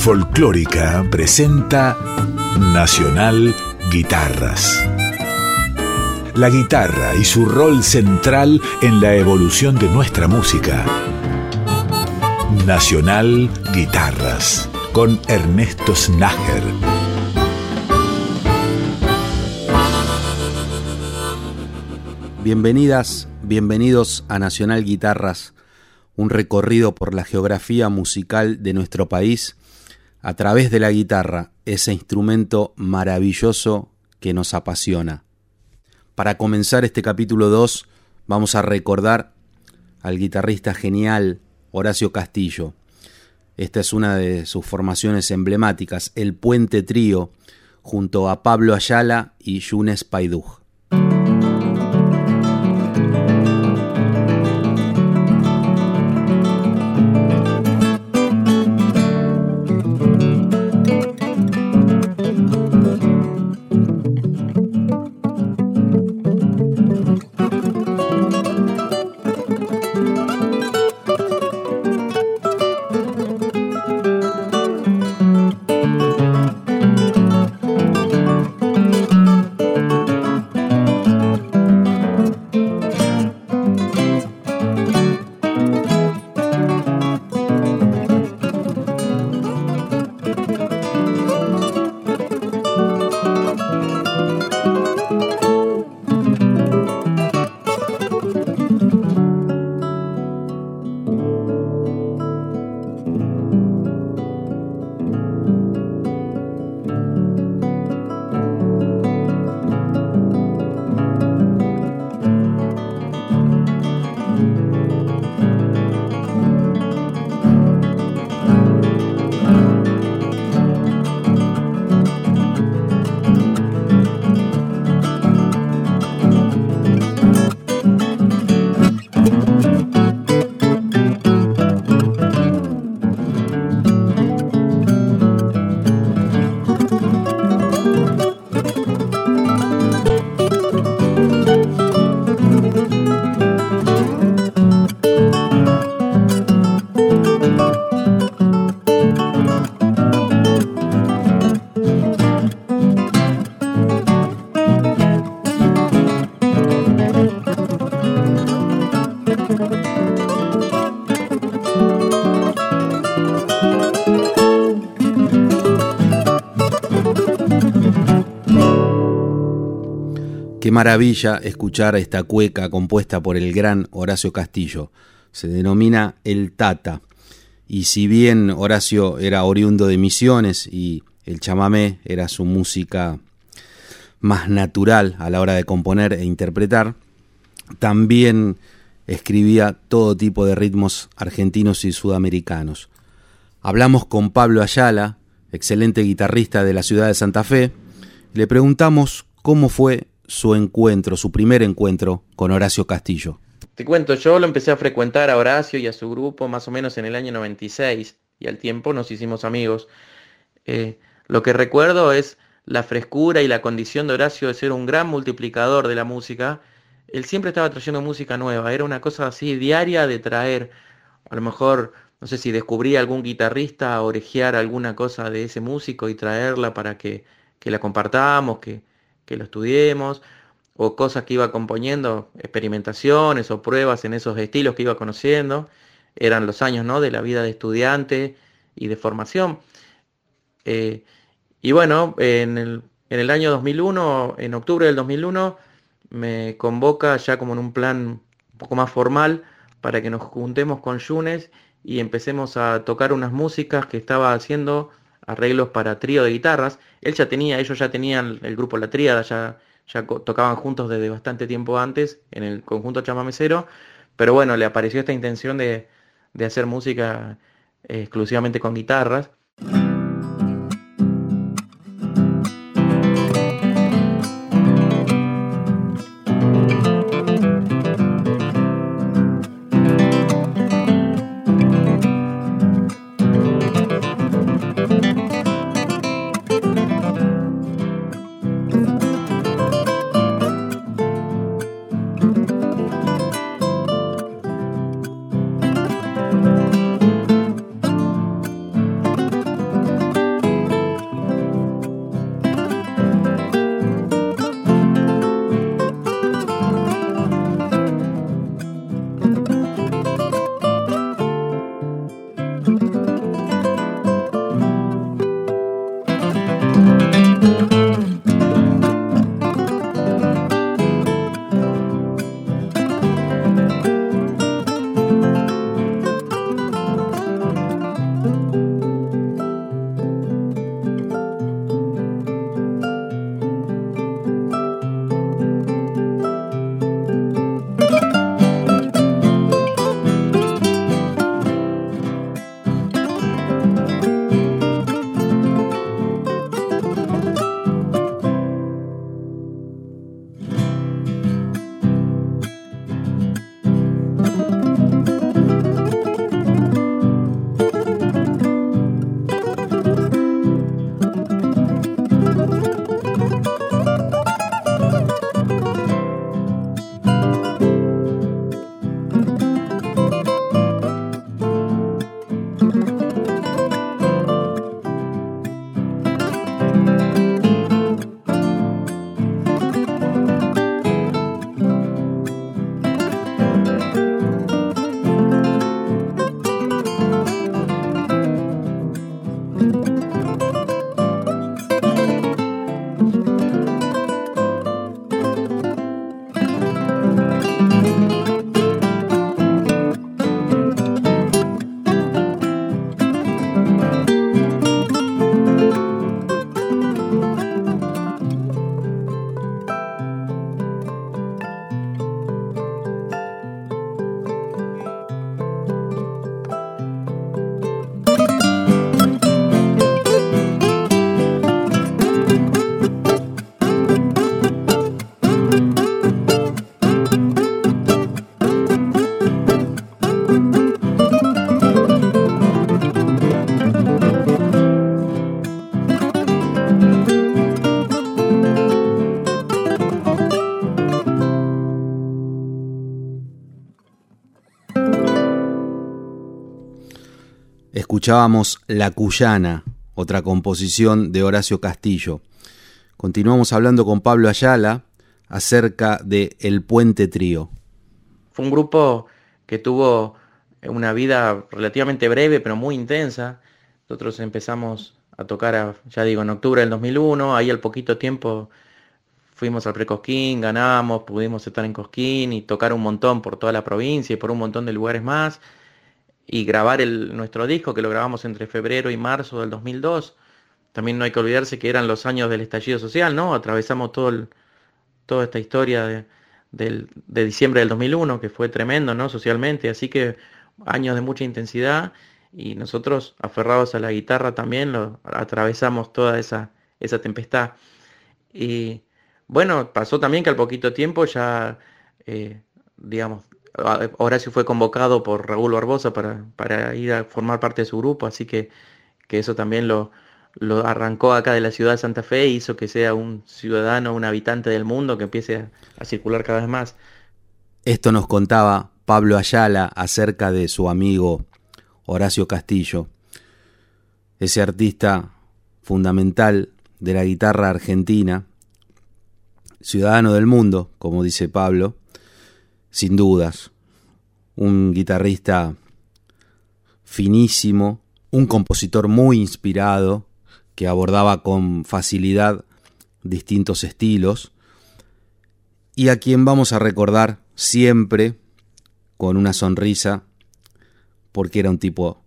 Folclórica presenta Nacional Guitarras. La guitarra y su rol central en la evolución de nuestra música. Nacional Guitarras con Ernesto Snager. Bienvenidas, bienvenidos a Nacional Guitarras, un recorrido por la geografía musical de nuestro país a través de la guitarra, ese instrumento maravilloso que nos apasiona. Para comenzar este capítulo 2 vamos a recordar al guitarrista genial Horacio Castillo. Esta es una de sus formaciones emblemáticas, el Puente Trío, junto a Pablo Ayala y Yunes Paiduj. Maravilla escuchar esta cueca compuesta por el gran Horacio Castillo. Se denomina El Tata. Y si bien Horacio era oriundo de Misiones y el chamamé era su música más natural a la hora de componer e interpretar, también escribía todo tipo de ritmos argentinos y sudamericanos. Hablamos con Pablo Ayala, excelente guitarrista de la ciudad de Santa Fe, y le preguntamos cómo fue su encuentro, su primer encuentro con Horacio Castillo? Te cuento, yo lo empecé a frecuentar a Horacio y a su grupo más o menos en el año 96 y al tiempo nos hicimos amigos. Eh, lo que recuerdo es la frescura y la condición de Horacio de ser un gran multiplicador de la música. Él siempre estaba trayendo música nueva, era una cosa así diaria de traer, a lo mejor, no sé si descubría algún guitarrista, orejear alguna cosa de ese músico y traerla para que, que la compartamos, que, que lo estudiemos, o cosas que iba componiendo, experimentaciones o pruebas en esos estilos que iba conociendo. Eran los años ¿no? de la vida de estudiante y de formación. Eh, y bueno, en el, en el año 2001, en octubre del 2001, me convoca ya como en un plan un poco más formal para que nos juntemos con Yunes y empecemos a tocar unas músicas que estaba haciendo arreglos para trío de guitarras. Él ya tenía, ellos ya tenían el grupo La Tríada, ya, ya tocaban juntos desde bastante tiempo antes en el conjunto chamamecero, pero bueno, le apareció esta intención de, de hacer música eh, exclusivamente con guitarras. Escuchábamos La Cuyana, otra composición de Horacio Castillo. Continuamos hablando con Pablo Ayala acerca de El Puente Trío. Fue un grupo que tuvo una vida relativamente breve pero muy intensa. Nosotros empezamos a tocar, ya digo, en octubre del 2001, ahí al poquito tiempo fuimos al Precosquín, ganamos, pudimos estar en Cosquín y tocar un montón por toda la provincia y por un montón de lugares más y grabar el, nuestro disco que lo grabamos entre febrero y marzo del 2002. También no hay que olvidarse que eran los años del estallido social, ¿no? Atravesamos todo toda esta historia de, de diciembre del 2001, que fue tremendo, ¿no? Socialmente, así que años de mucha intensidad y nosotros aferrados a la guitarra también lo atravesamos toda esa, esa tempestad. Y bueno, pasó también que al poquito tiempo ya, eh, digamos, Horacio fue convocado por Raúl Barbosa para, para, ir a formar parte de su grupo, así que, que eso también lo, lo, arrancó acá de la ciudad de Santa Fe e hizo que sea un ciudadano, un habitante del mundo que empiece a, a circular cada vez más. Esto nos contaba Pablo Ayala acerca de su amigo Horacio Castillo, ese artista fundamental de la guitarra argentina, ciudadano del mundo, como dice Pablo, sin dudas, un guitarrista finísimo, un compositor muy inspirado, que abordaba con facilidad distintos estilos, y a quien vamos a recordar siempre con una sonrisa, porque era un tipo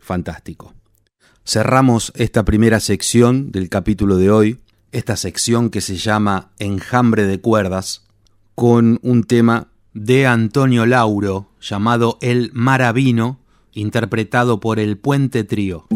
fantástico. Cerramos esta primera sección del capítulo de hoy esta sección que se llama Enjambre de cuerdas, con un tema de Antonio Lauro llamado El Maravino, interpretado por el Puente Trío.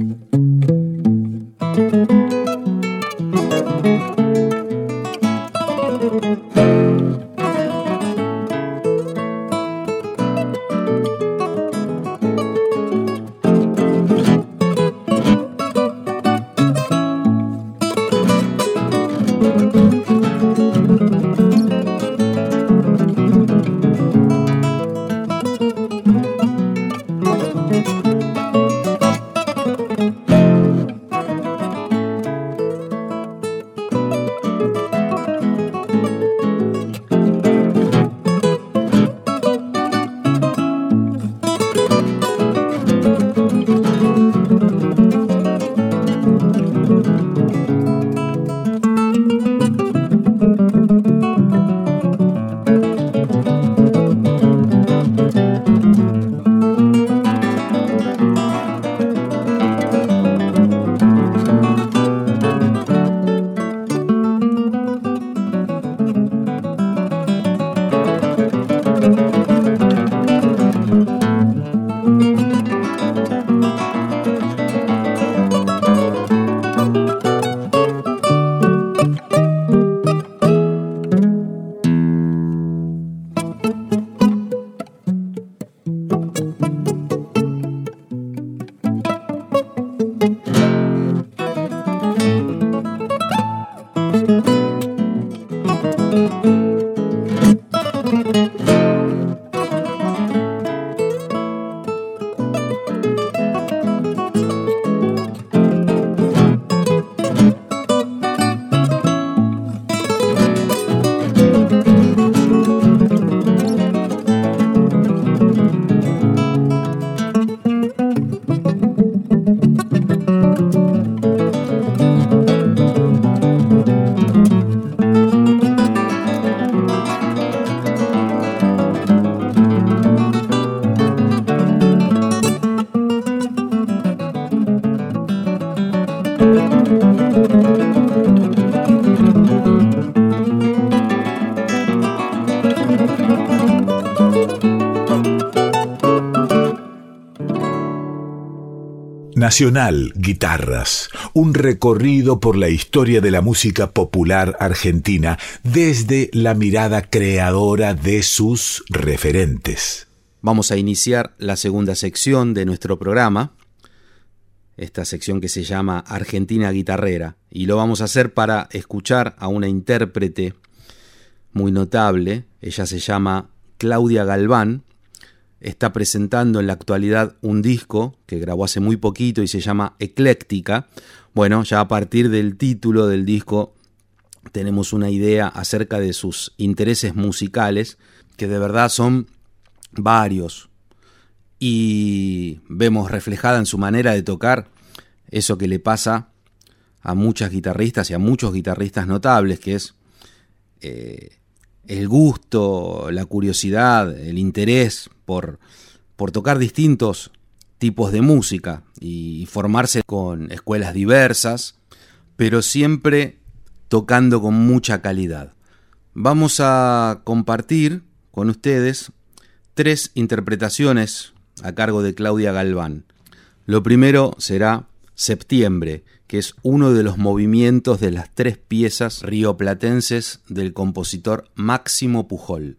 Nacional Guitarras, un recorrido por la historia de la música popular argentina desde la mirada creadora de sus referentes. Vamos a iniciar la segunda sección de nuestro programa, esta sección que se llama Argentina Guitarrera, y lo vamos a hacer para escuchar a una intérprete muy notable, ella se llama Claudia Galván, está presentando en la actualidad un disco que grabó hace muy poquito y se llama Ecléctica. Bueno, ya a partir del título del disco tenemos una idea acerca de sus intereses musicales, que de verdad son varios. Y vemos reflejada en su manera de tocar eso que le pasa a muchas guitarristas y a muchos guitarristas notables, que es eh, el gusto, la curiosidad, el interés por, por tocar distintos tipos de música y formarse con escuelas diversas, pero siempre tocando con mucha calidad. Vamos a compartir con ustedes tres interpretaciones a cargo de Claudia Galván. Lo primero será Septiembre, que es uno de los movimientos de las tres piezas rioplatenses del compositor Máximo Pujol.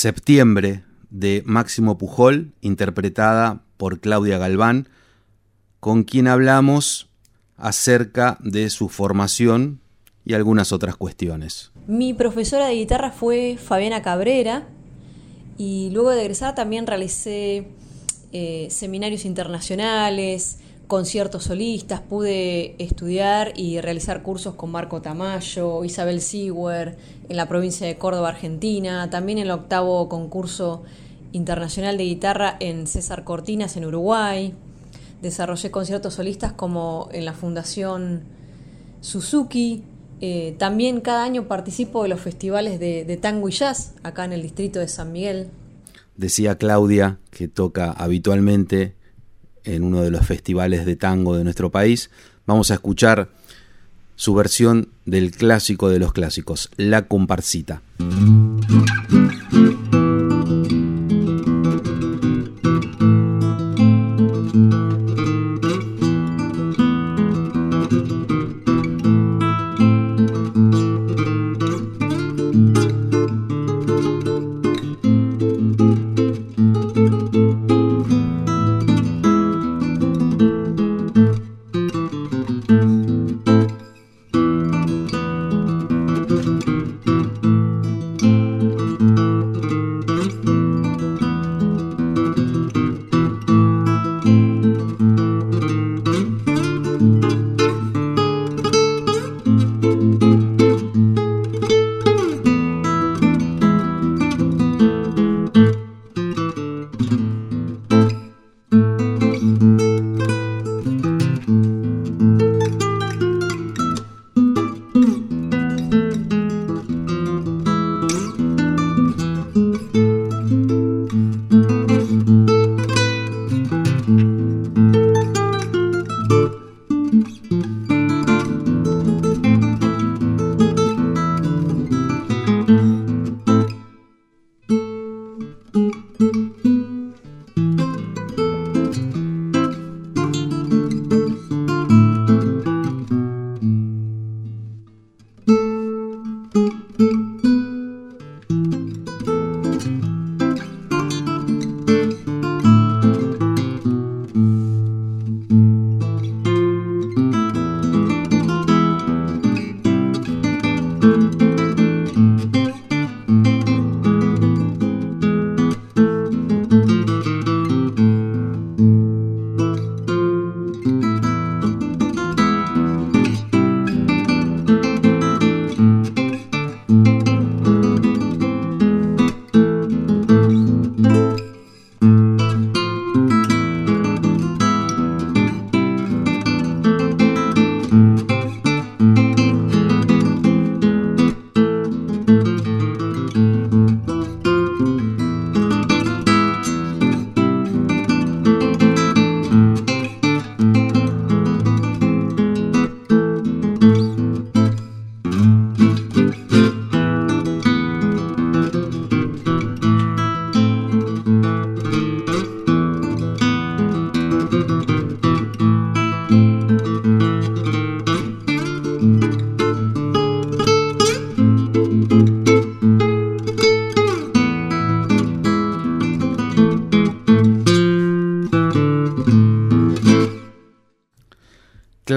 Septiembre de Máximo Pujol, interpretada por Claudia Galván, con quien hablamos acerca de su formación y algunas otras cuestiones. Mi profesora de guitarra fue Fabiana Cabrera y luego de egresar también realicé eh, seminarios internacionales, conciertos solistas, pude estudiar y realizar cursos con Marco Tamayo, Isabel Siguer, en la provincia de Córdoba, Argentina, también en el octavo concurso internacional de guitarra en César Cortinas, en Uruguay. Desarrollé conciertos solistas como en la Fundación Suzuki. Eh, también cada año participo de los festivales de, de tango y jazz acá en el distrito de San Miguel. decía Claudia, que toca habitualmente en uno de los festivales de tango de nuestro país. Vamos a escuchar su versión del clásico de los clásicos, La Comparsita.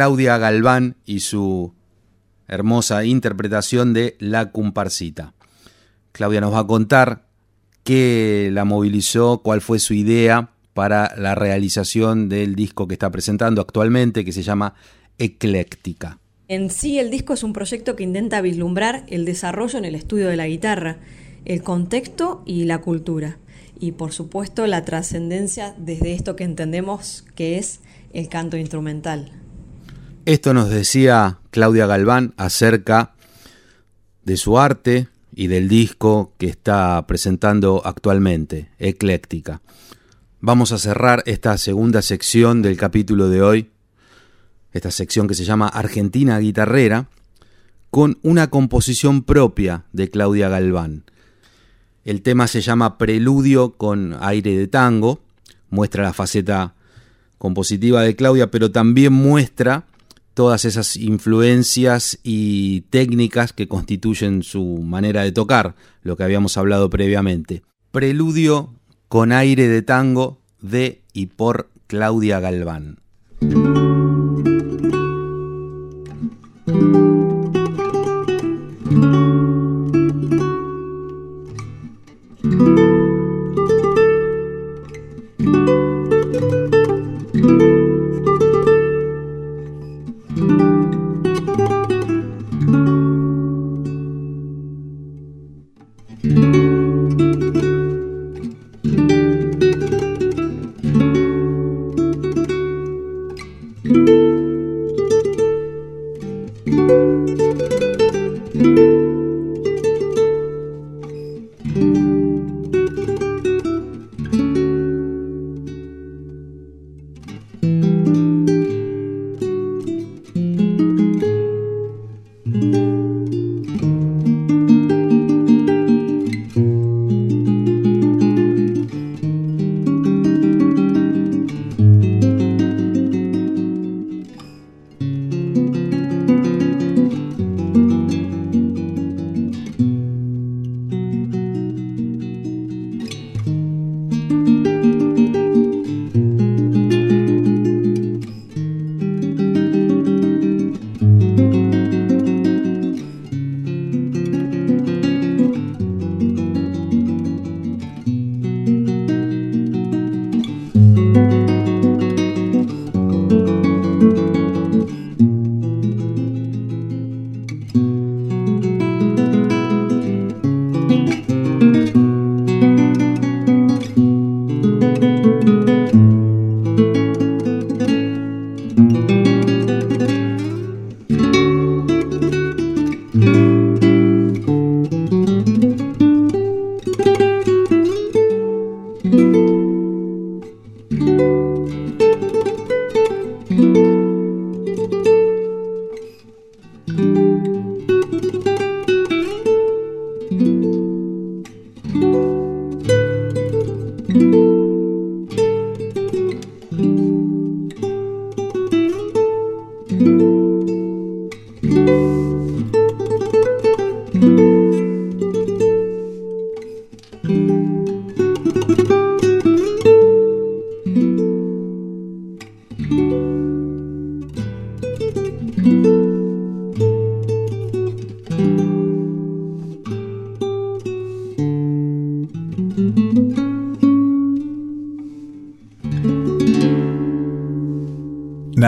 Claudia Galván y su hermosa interpretación de La Comparsita. Claudia nos va a contar qué la movilizó, cuál fue su idea para la realización del disco que está presentando actualmente, que se llama Ecléctica. En sí, el disco es un proyecto que intenta vislumbrar el desarrollo en el estudio de la guitarra, el contexto y la cultura. Y por supuesto la trascendencia desde esto que entendemos que es el canto instrumental. Esto nos decía Claudia Galván acerca de su arte y del disco que está presentando actualmente, Ecléctica. Vamos a cerrar esta segunda sección del capítulo de hoy, esta sección que se llama Argentina Guitarrera, con una composición propia de Claudia Galván. El tema se llama Preludio con aire de tango, muestra la faceta compositiva de Claudia, pero también muestra todas esas influencias y técnicas que constituyen su manera de tocar, lo que habíamos hablado previamente. Preludio con aire de tango de y por Claudia Galván.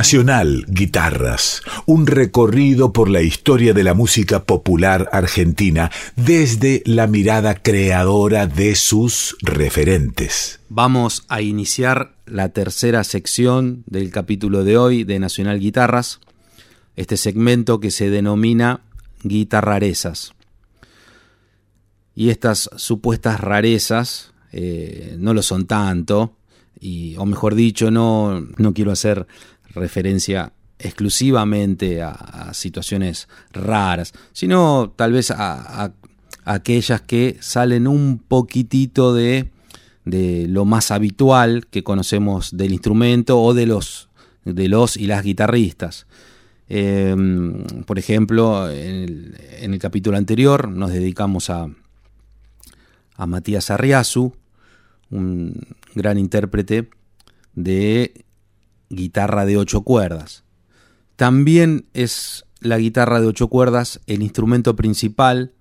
Nacional Guitarras, un recorrido por la historia de la música popular argentina desde la mirada creadora de sus referentes. Vamos a iniciar la tercera sección del capítulo de hoy de Nacional Guitarras, este segmento que se denomina guitarrarezas. Y estas supuestas rarezas eh, no lo son tanto, y, o mejor dicho, no, no quiero hacer referencia exclusivamente a, situaciones raras, sino tal vez a, aquellas que salen un poquitito de, de, lo más habitual que conocemos del instrumento o de los, de los y las guitarristas. Em, por ejemplo, en el, capítulo anterior nos dedicamos a, a Matías Arriazu, un gran intérprete de guitarra de ocho cuerdas. También es la guitarra de ocho cuerdas el instrumento principal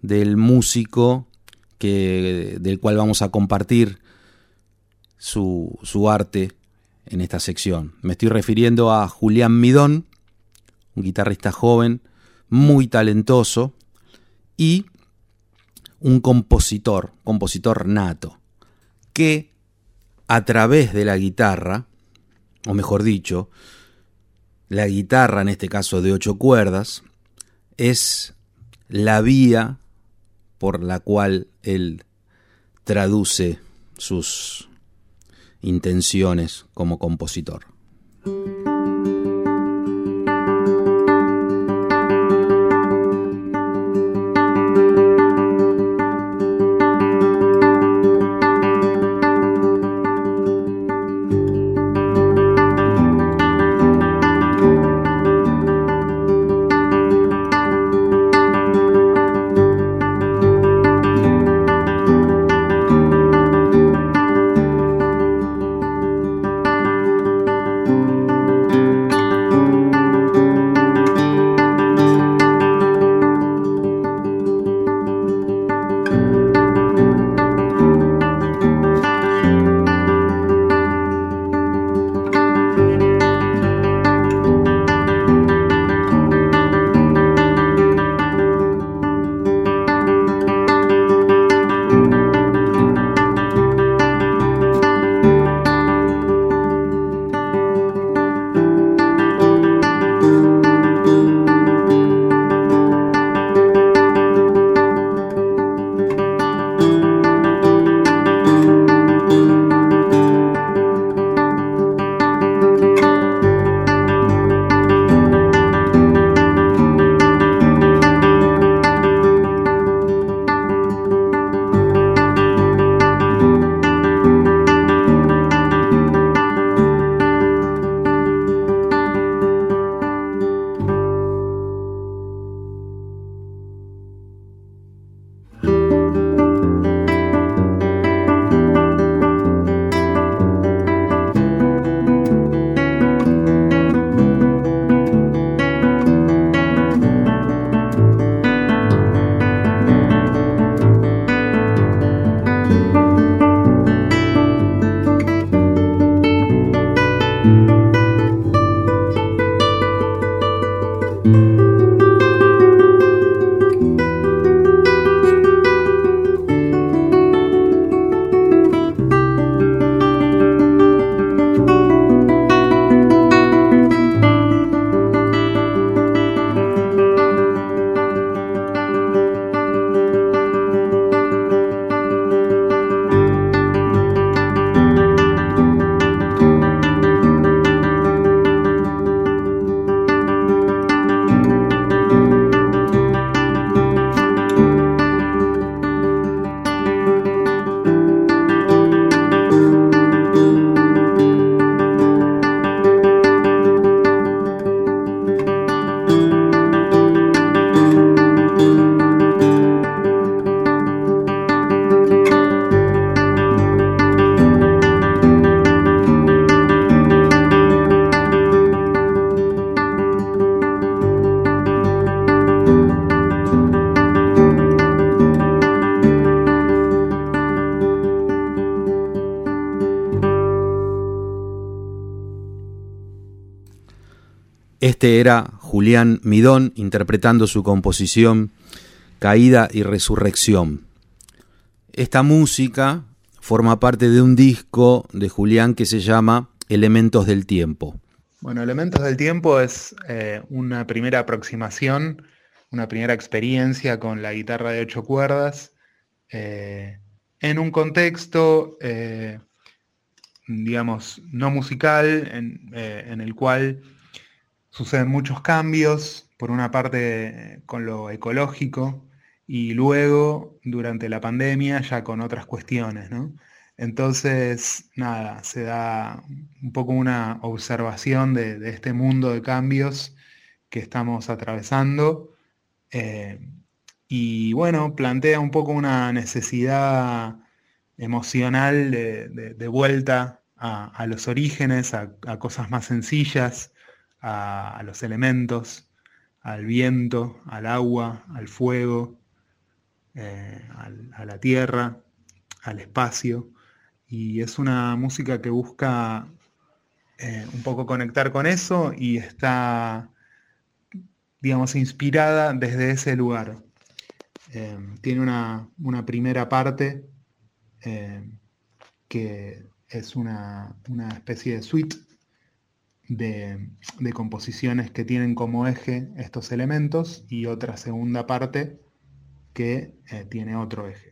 del músico que, del cual vamos a compartir su, su arte en esta sección. Me estoy refiriendo a Julián Midón, un guitarrista joven, muy talentoso y un compositor, compositor nato, que a través de la guitarra o mejor dicho, la guitarra, en este caso de ocho cuerdas, es la vía por la cual él traduce sus intenciones como compositor. Este era Julián Midón interpretando su composición Caída y Resurrección. Esta música forma parte de un disco de Julián que se llama Elementos del Tiempo. Bueno, Elementos del Tiempo es eh, una primera aproximación, una primera experiencia con la guitarra de ocho cuerdas, eh, en un contexto, eh, digamos, no musical, en el cual suceden muchos cambios, por una parte con lo ecológico, y luego durante la pandemia ya con otras cuestiones, ¿no? Entonces, nada, se da un poco una observación de, este mundo de cambios que estamos atravesando eh, y bueno, plantea un poco una necesidad emocional de, vuelta a, los orígenes, a, cosas más sencillas, a los elementos, al viento, al agua, al fuego, eh, a la tierra, al espacio. Y es una música que busca eh, un poco conectar con eso y está, digamos, inspirada desde ese lugar. Eh, tiene una, primera parte que es una, especie de suite de, composiciones que tienen como eje estos elementos y otra segunda parte que eh, tiene otro eje.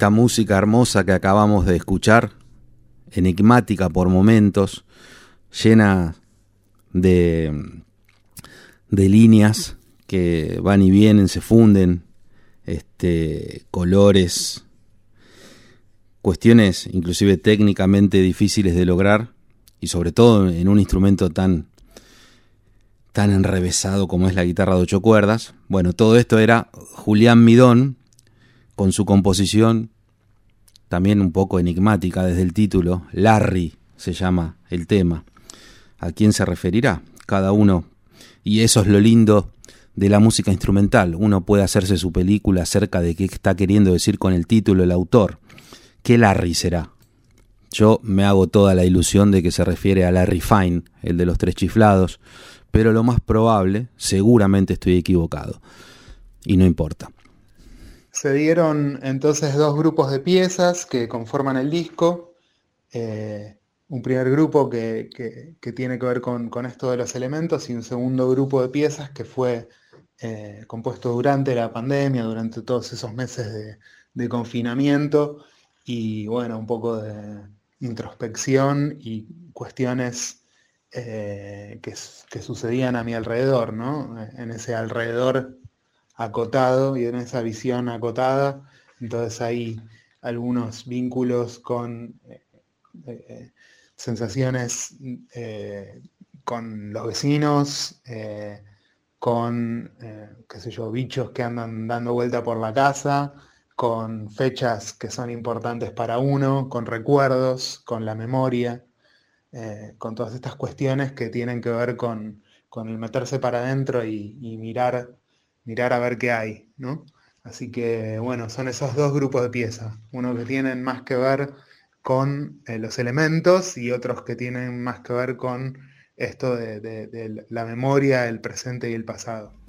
Esta música hermosa que acabamos de escuchar, enigmática por momentos, llena de, de líneas que van y vienen, se funden, este, colores, cuestiones inclusive técnicamente difíciles de lograr y sobre todo en un instrumento tan tan enrevesado como es la guitarra de ocho cuerdas. Bueno, todo esto era Julián Midón, con su composición también un poco enigmática desde el título, Larry se llama el tema. ¿A quién se referirá? Cada uno Y eso es lo lindo de la música instrumental. Uno puede hacerse su película acerca de qué está queriendo decir con el título el autor. ¿Qué Larry será? Yo me hago toda la ilusión de que se refiere a Larry Fine, el de los tres chiflados, pero lo más probable, seguramente estoy equivocado. Y no importa. Se dieron entonces dos grupos de piezas que conforman el disco. Eh, un primer grupo que, tiene que ver con, esto de los elementos y un segundo grupo de piezas que fue eh, compuesto durante la pandemia, durante todos esos meses de confinamiento y bueno, un poco de, introspección y cuestiones eh, que, sucedían a mi alrededor, ¿no? En ese alrededor acotado y en esa visión acotada. Entonces hay algunos vínculos con eh, eh, sensaciones con los vecinos, con, qué sé yo, bichos que andan dando vuelta por la casa, con fechas que son importantes para uno, con recuerdos, con la memoria, eh, con todas estas cuestiones que tienen que ver con, el meterse para adentro y, mirar, mirar a ver qué hay, ¿no? Así que bueno, son esos dos grupos de piezas, uno que tienen más que ver con eh, los elementos y otros que tienen más que ver con esto de la memoria, el presente y el pasado.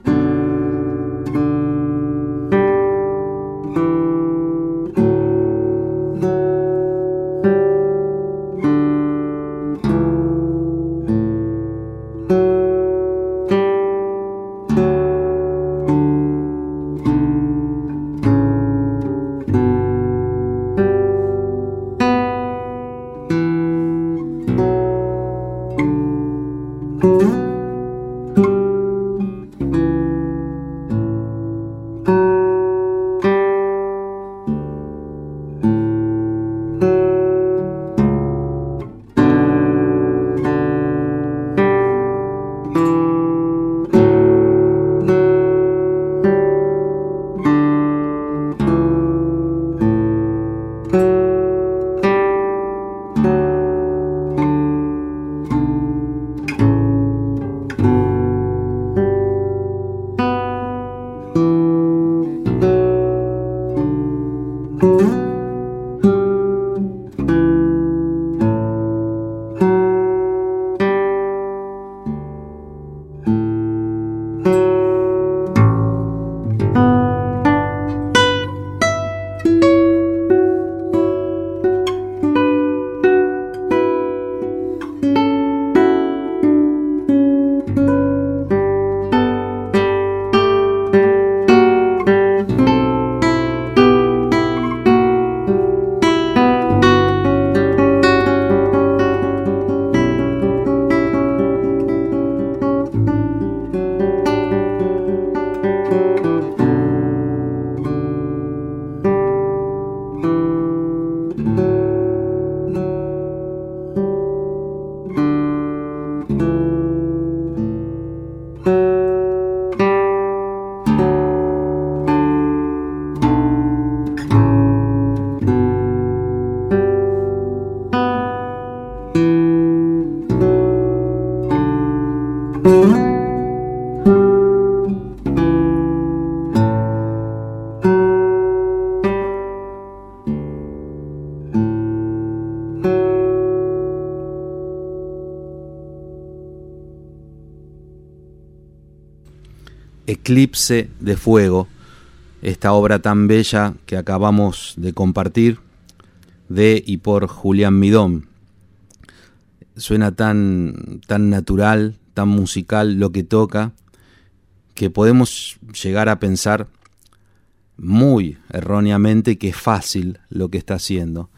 Eclipse de Fuego, esta obra tan bella que acabamos de compartir de y por Julián Midón. Suena tan, tan natural, tan musical lo que toca, que podemos llegar a pensar muy erróneamente que es fácil lo que está haciendo.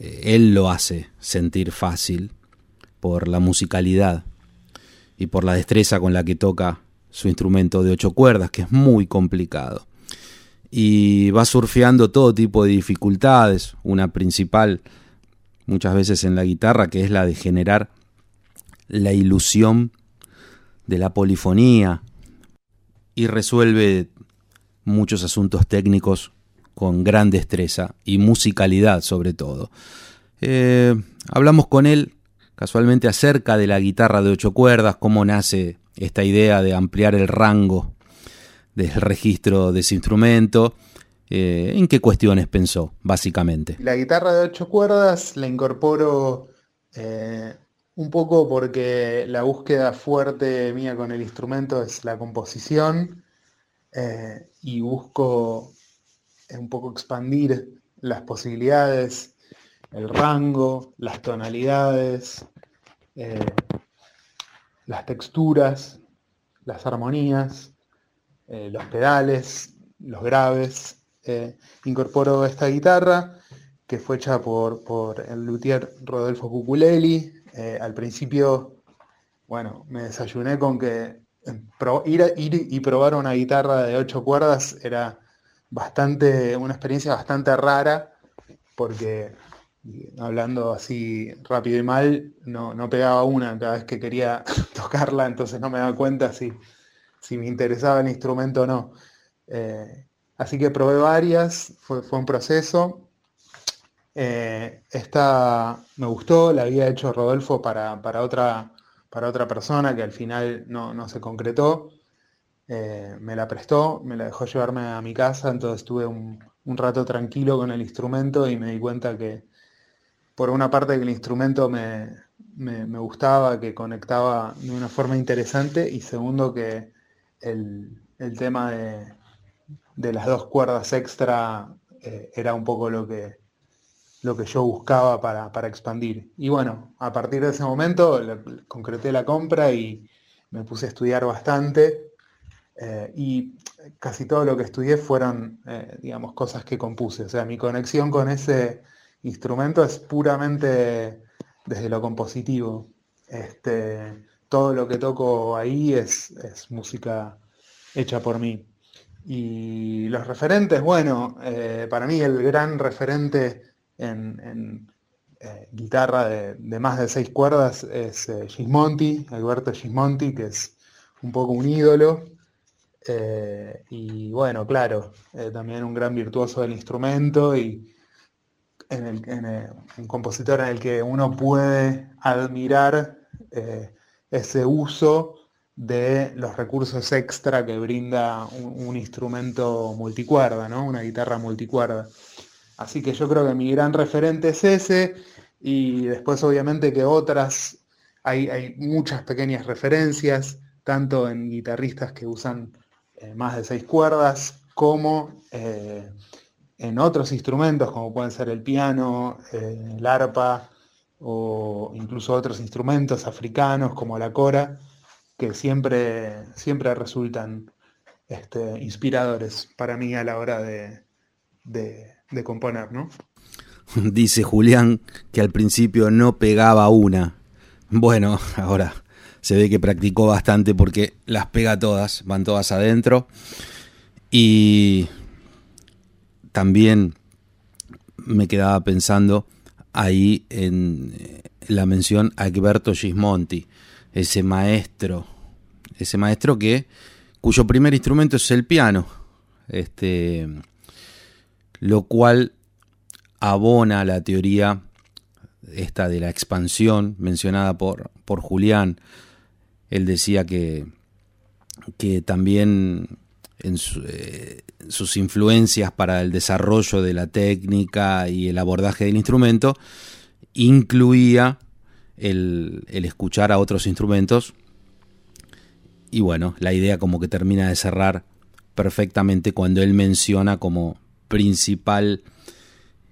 Eh, él lo hace sentir fácil por la musicalidad y por la destreza con la que toca su instrumento de ocho cuerdas, que es muy complicado. Y va surfeando todo tipo de dificultades, una principal muchas veces en la guitarra, que es la de generar la ilusión de la polifonía, y resuelve muchos asuntos técnicos con gran destreza y musicalidad sobre todo. Eh, hablamos con él casualmente acerca de la guitarra de ocho cuerdas, cómo nace esta idea de ampliar el rango del registro de ese instrumento. Eh, ¿En qué cuestiones pensó, básicamente? La guitarra de ocho cuerdas la incorporo eh, un poco porque la búsqueda fuerte mía con el instrumento es la composición eh, y busco un poco expandir las posibilidades, el rango, las tonalidades, las texturas, las armonías, eh, los pedales, los graves. Eh, incorporo esta guitarra que fue hecha por, el luthier Rodolfo Cuculelli. Eh, al principio, bueno, me desayuné con que ir, ir, y probar una guitarra de ocho cuerdas era bastante, una experiencia bastante rara, porque hablando así rápido y mal, no, no pegaba una cada vez que quería tocarla, entonces no me daba cuenta si, si me interesaba el instrumento o no. Eh, así que probé varias, fue, un proceso. Eh, esta me gustó, la había hecho Rodolfo para, otra, para otra persona que al final no, se concretó. Eh, me la prestó, me la dejó llevarme a mi casa, entonces estuve un, un rato tranquilo con el instrumento y me di cuenta que, por una parte que el instrumento me, gustaba, que conectaba de una forma interesante, y segundo que el, tema de, las dos cuerdas extra eh, era un poco lo que, lo que yo buscaba para, expandir. Y bueno, a partir de ese momento concreté la compra y me puse a estudiar bastante. Eh, y casi todo lo que estudié fueron, eh, digamos, cosas que compuse. O sea, mi conexión con ese instrumento es puramente desde lo compositivo. Este, todo lo que toco ahí es, música hecha por mí. Y los referentes, bueno, eh, para mí el gran referente en, eh, guitarra de, más de seis cuerdas es eh, Gismonti, Alberto Gismonti, que es un poco un ídolo. y bueno, claro, también un gran virtuoso del instrumento y, en, un compositor en el que uno puede admirar eh, ese uso de los recursos extra que brinda un, instrumento multicuerda, ¿no? una guitarra multicuerda. Así que yo creo que mi gran referente es ese y después obviamente que otras, hay, muchas pequeñas referencias, tanto en guitarristas que usan eh, más de seis cuerdas como eh, en otros instrumentos como pueden ser el piano, eh, el arpa o incluso otros instrumentos africanos como la cora, que siempre, siempre resultan este, inspiradores para mí a la hora de, de componer, ¿no? Dice Julián que al principio no pegaba una. Bueno, ahora se ve que practicó bastante porque las pega todas, van todas adentro. Y también me quedaba pensando ahí en eh, la mención a Alberto Gismonti, ese maestro, ese maestro que cuyo primer instrumento es el piano, este, lo cual abona la teoría esta de la expansión mencionada por, por Julián. Él decía que, que también en eh, sus influencias para el desarrollo de la técnica y el abordaje del instrumento, incluía el, escuchar a otros instrumentos. Y bueno, la idea como que termina de cerrar perfectamente cuando él menciona como principal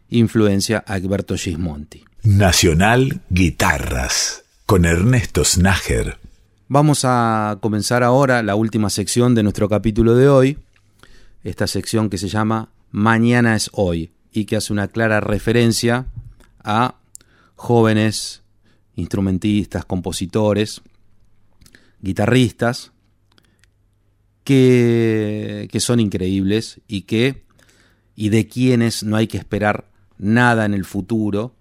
influencia a Alberto Gismonti. Nacional Guitarras con Ernesto Snager. Vamos a comenzar ahora la última sección de nuestro capítulo de hoy, esta sección que se llama Mañana es hoy y que hace una clara referencia a jóvenes instrumentistas, compositores, guitarristas, que, que son increíbles y que y de quienes no hay que esperar nada en el futuro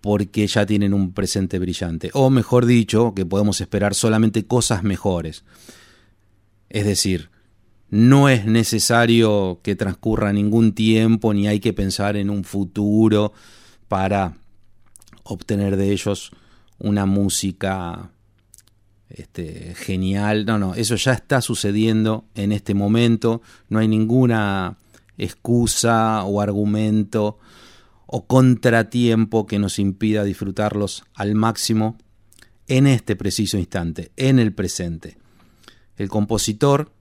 porque ya tienen un presente brillante. O mejor dicho, que podemos esperar solamente cosas mejores. Es decir, no es necesario que transcurra ningún tiempo ni hay que pensar en un futuro para obtener de ellos una música este, genial. No, no, eso ya está sucediendo en este momento. No hay ninguna excusa o argumento o contratiempo que nos impida disfrutarlos al máximo en este preciso instante, en el presente. El compositor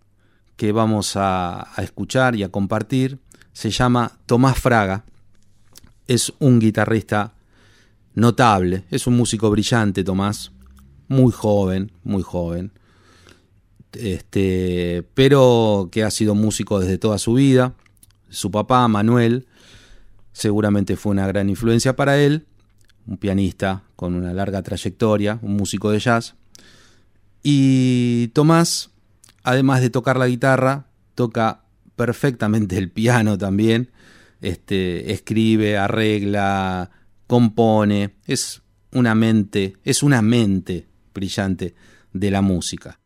que vamos a, escuchar y a compartir se llama Tomás Fraga. Es un guitarrista notable, es un músico brillante, Tomás, muy joven, muy joven, este, pero que ha sido músico desde toda su vida. Su papá, Manuel, seguramente fue una gran influencia para él, un pianista con una larga trayectoria, un músico de jazz. Y Tomás, además de tocar la guitarra, toca perfectamente el piano también, este, escribe, arregla, compone, es una mente, es una mente brillante de la música.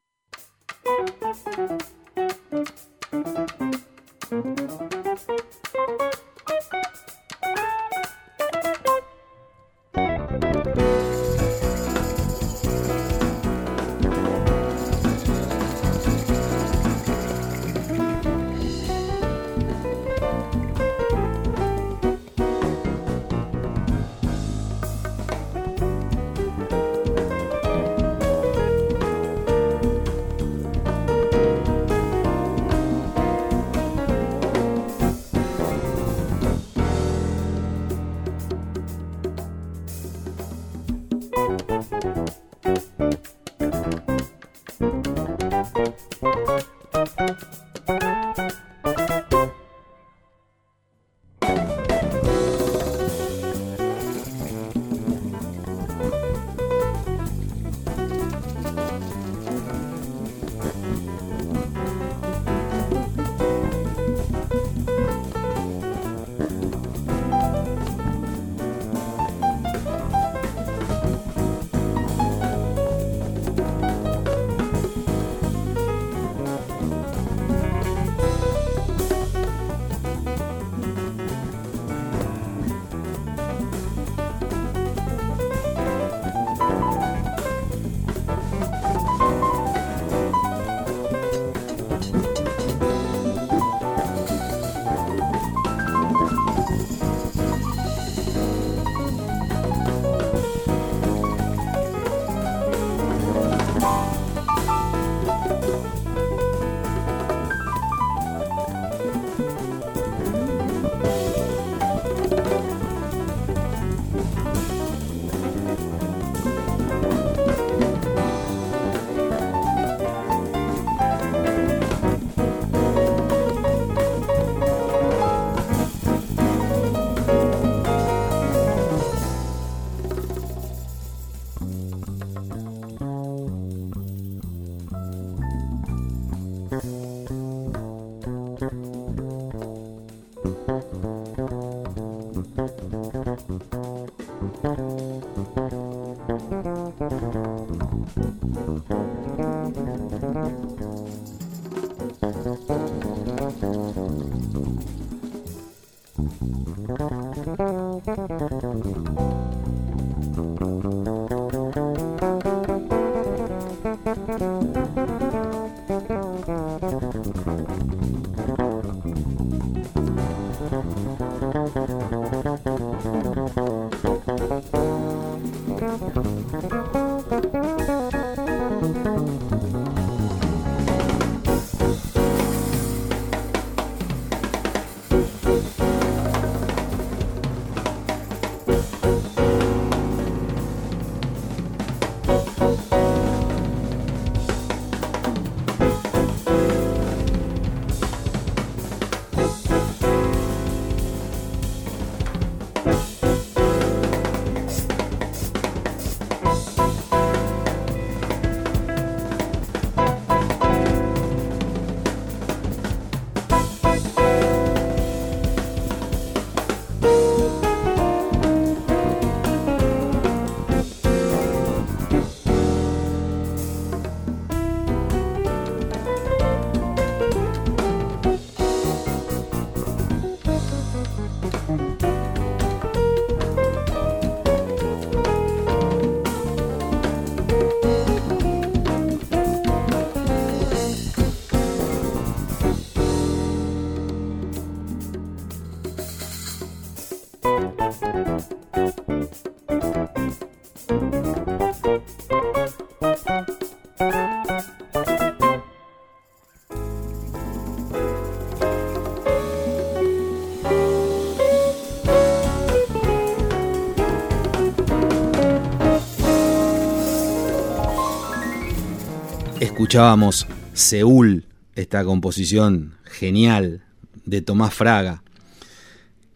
Escuchábamos Seúl, esta composición genial de Tomás Fraga,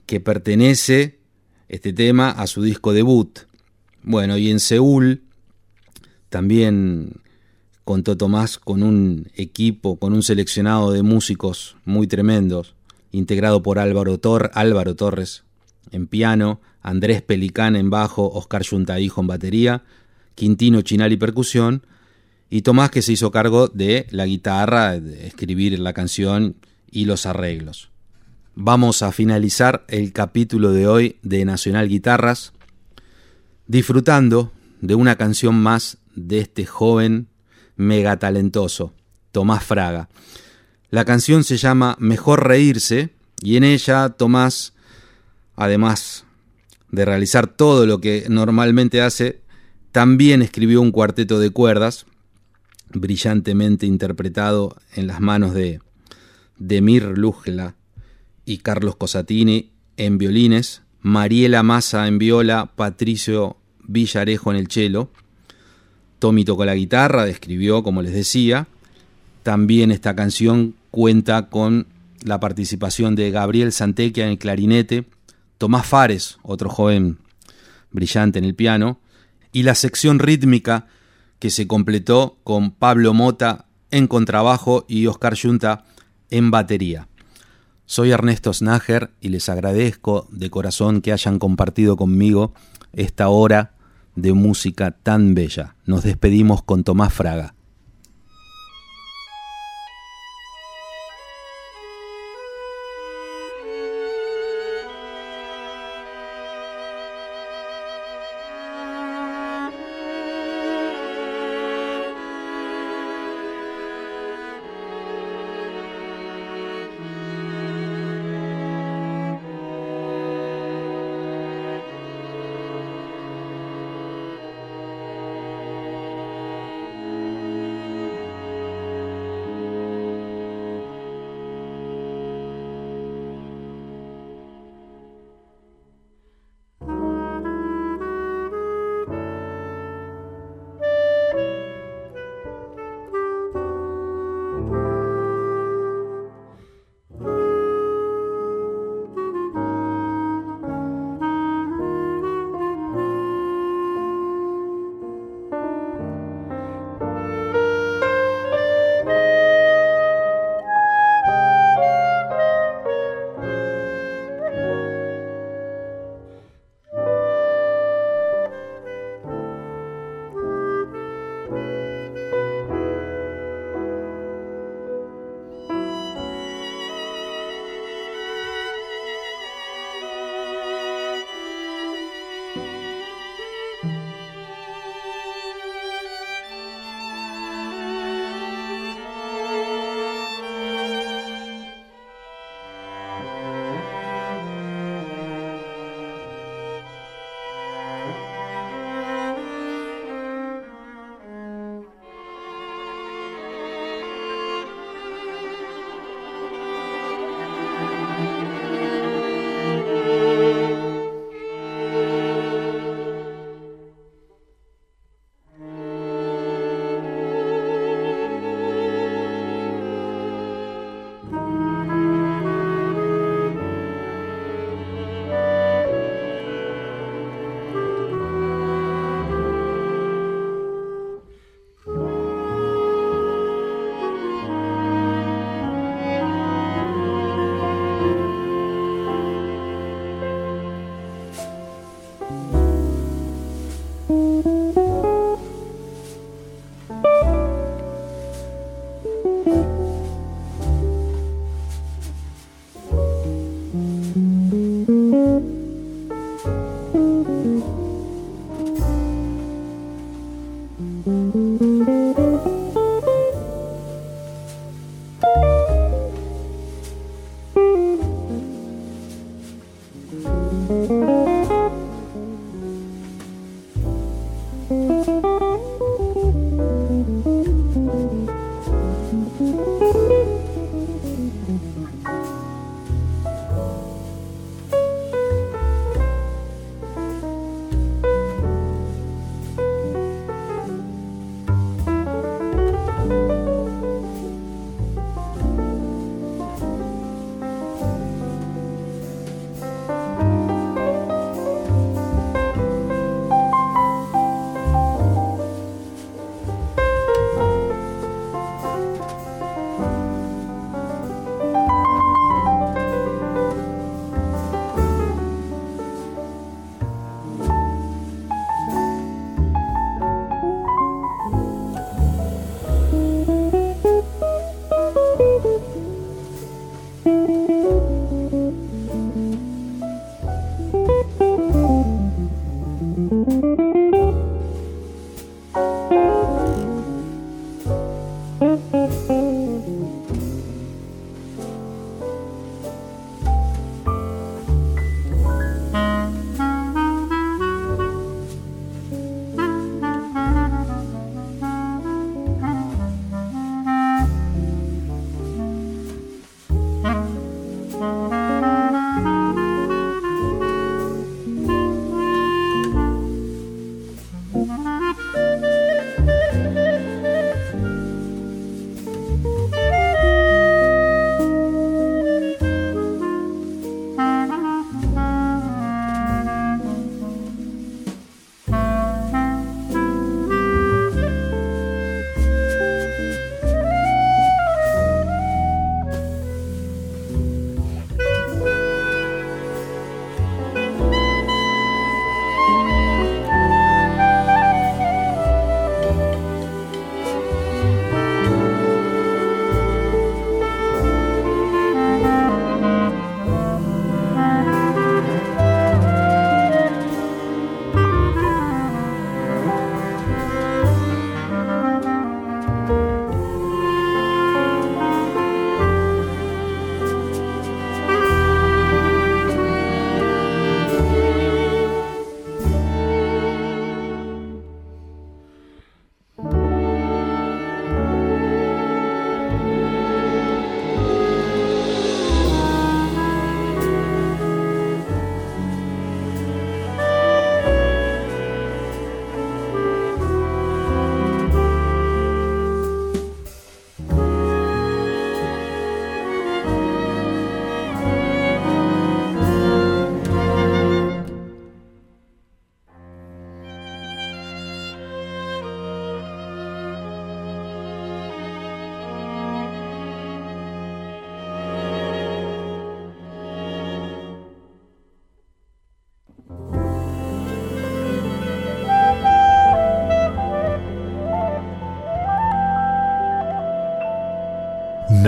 que pertenece este tema a su disco debut. Bueno, y en Seúl también contó Tomás con un equipo, con un seleccionado de músicos muy tremendos, integrado por Álvaro, Álvaro Torres en piano, Andrés Pelicán en bajo, Oscar Yuntahijo en batería, Quintino Chinal percusión, y Tomás que se hizo cargo de la guitarra, de escribir la canción y los arreglos. Vamos a finalizar el capítulo de hoy de Nacional Guitarras disfrutando de una canción más de este joven mega talentoso, Tomás Fraga. La canción se llama Mejor Reírse y en ella Tomás, además de realizar todo lo que normalmente hace, también escribió un cuarteto de cuerdas brillantemente interpretado en las manos de Demir Lujla y Carlos Cosatini en violines, Mariela Massa en viola, Patricio Villarejo en el cello. Tommy tocó la guitarra, describió, como les decía. También esta canción cuenta con la participación de Gabriel Santequia en el clarinete, Tomás Fares, otro joven brillante en el piano, y la sección rítmica que se completó con Pablo Mota en contrabajo y Oscar Yunta en batería. Soy Ernesto Snager y les agradezco de corazón que hayan compartido conmigo esta hora de música tan bella. Nos despedimos con Tomás Fraga.